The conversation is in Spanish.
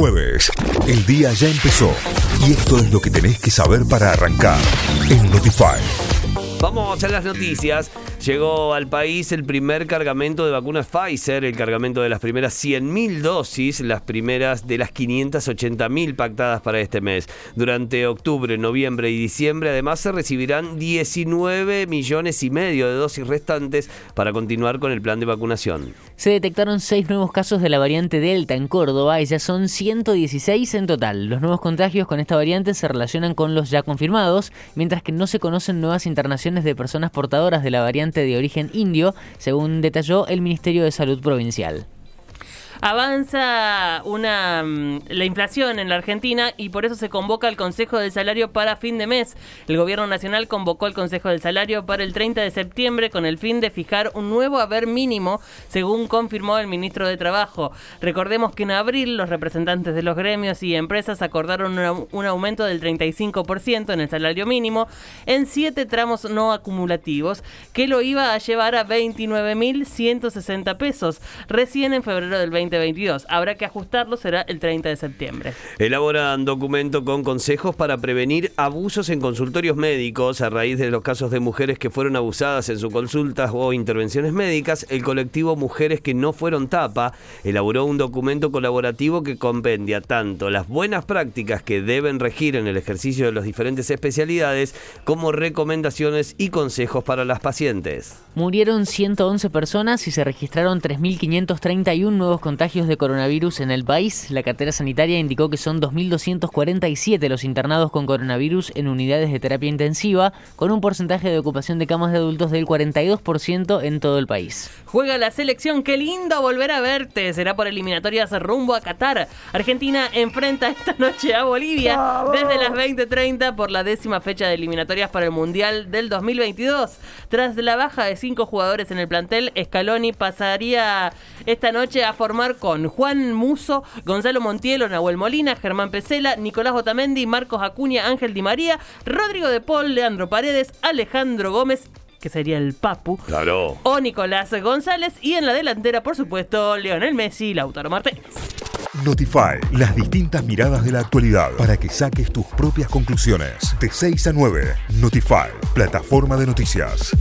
jueves. El día ya empezó y esto es lo que tenés que saber para arrancar en Notify. Vamos a las noticias. Llegó al país el primer cargamento de vacunas Pfizer, el cargamento de las primeras 100.000 dosis, las primeras de las 580.000 pactadas para este mes. Durante octubre, noviembre y diciembre, además, se recibirán 19 millones y medio de dosis restantes para continuar con el plan de vacunación. Se detectaron seis nuevos casos de la variante Delta en Córdoba y ya son 116 en total. Los nuevos contagios con esta variante se relacionan con los ya confirmados, mientras que no se conocen nuevas internaciones de personas portadoras de la variante de origen indio, según detalló el Ministerio de Salud Provincial avanza una mm, la inflación en la Argentina y por eso se convoca el Consejo del Salario para fin de mes. El Gobierno Nacional convocó el Consejo del Salario para el 30 de septiembre con el fin de fijar un nuevo haber mínimo, según confirmó el ministro de Trabajo. Recordemos que en abril los representantes de los gremios y empresas acordaron un aumento del 35% en el salario mínimo en siete tramos no acumulativos, que lo iba a llevar a 29.160 pesos, recién en febrero del 20 2022. Habrá que ajustarlo, será el 30 de septiembre. Elaboran documento con consejos para prevenir abusos en consultorios médicos a raíz de los casos de mujeres que fueron abusadas en sus consultas o intervenciones médicas. El colectivo Mujeres que no fueron tapa elaboró un documento colaborativo que compendia tanto las buenas prácticas que deben regir en el ejercicio de las diferentes especialidades como recomendaciones y consejos para las pacientes. Murieron 111 personas y se registraron 3.531 nuevos contagios contagios de coronavirus en el país, la cartera sanitaria indicó que son 2.247 los internados con coronavirus en unidades de terapia intensiva, con un porcentaje de ocupación de camas de adultos del 42% en todo el país. Juega la selección, qué lindo volver a verte. Será por eliminatorias rumbo a Qatar. Argentina enfrenta esta noche a Bolivia desde las 20:30 por la décima fecha de eliminatorias para el Mundial del 2022. Tras la baja de cinco jugadores en el plantel, Scaloni pasaría esta noche a formar con Juan Muso, Gonzalo Montielo, Nahuel Molina, Germán Pesela, Nicolás Otamendi, Marcos Acuña, Ángel Di María, Rodrigo de Paul, Leandro Paredes, Alejandro Gómez que sería el Papu. Claro. O Nicolás González. Y en la delantera, por supuesto, Leonel Messi y Lautaro Martínez. Notify, las distintas miradas de la actualidad para que saques tus propias conclusiones. De 6 a 9, Notify, plataforma de noticias.